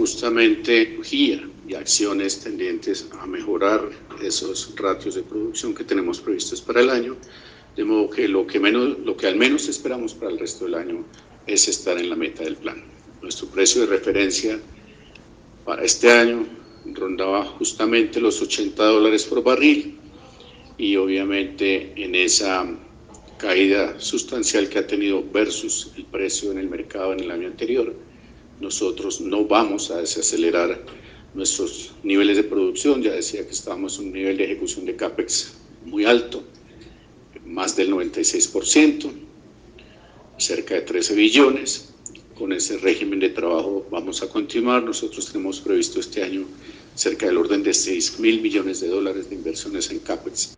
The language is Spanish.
justamente guía y acciones tendientes a mejorar esos ratios de producción que tenemos previstos para el año, de modo que lo que, menos, lo que al menos esperamos para el resto del año es estar en la meta del plan. Nuestro precio de referencia para este año rondaba justamente los 80 dólares por barril y obviamente en esa caída sustancial que ha tenido versus el precio en el mercado en el año anterior, nosotros no vamos a desacelerar nuestros niveles de producción. Ya decía que estábamos en un nivel de ejecución de CAPEX muy alto, más del 96%, cerca de 13 billones. Con ese régimen de trabajo vamos a continuar. Nosotros tenemos previsto este año cerca del orden de 6 mil millones de dólares de inversiones en CAPEX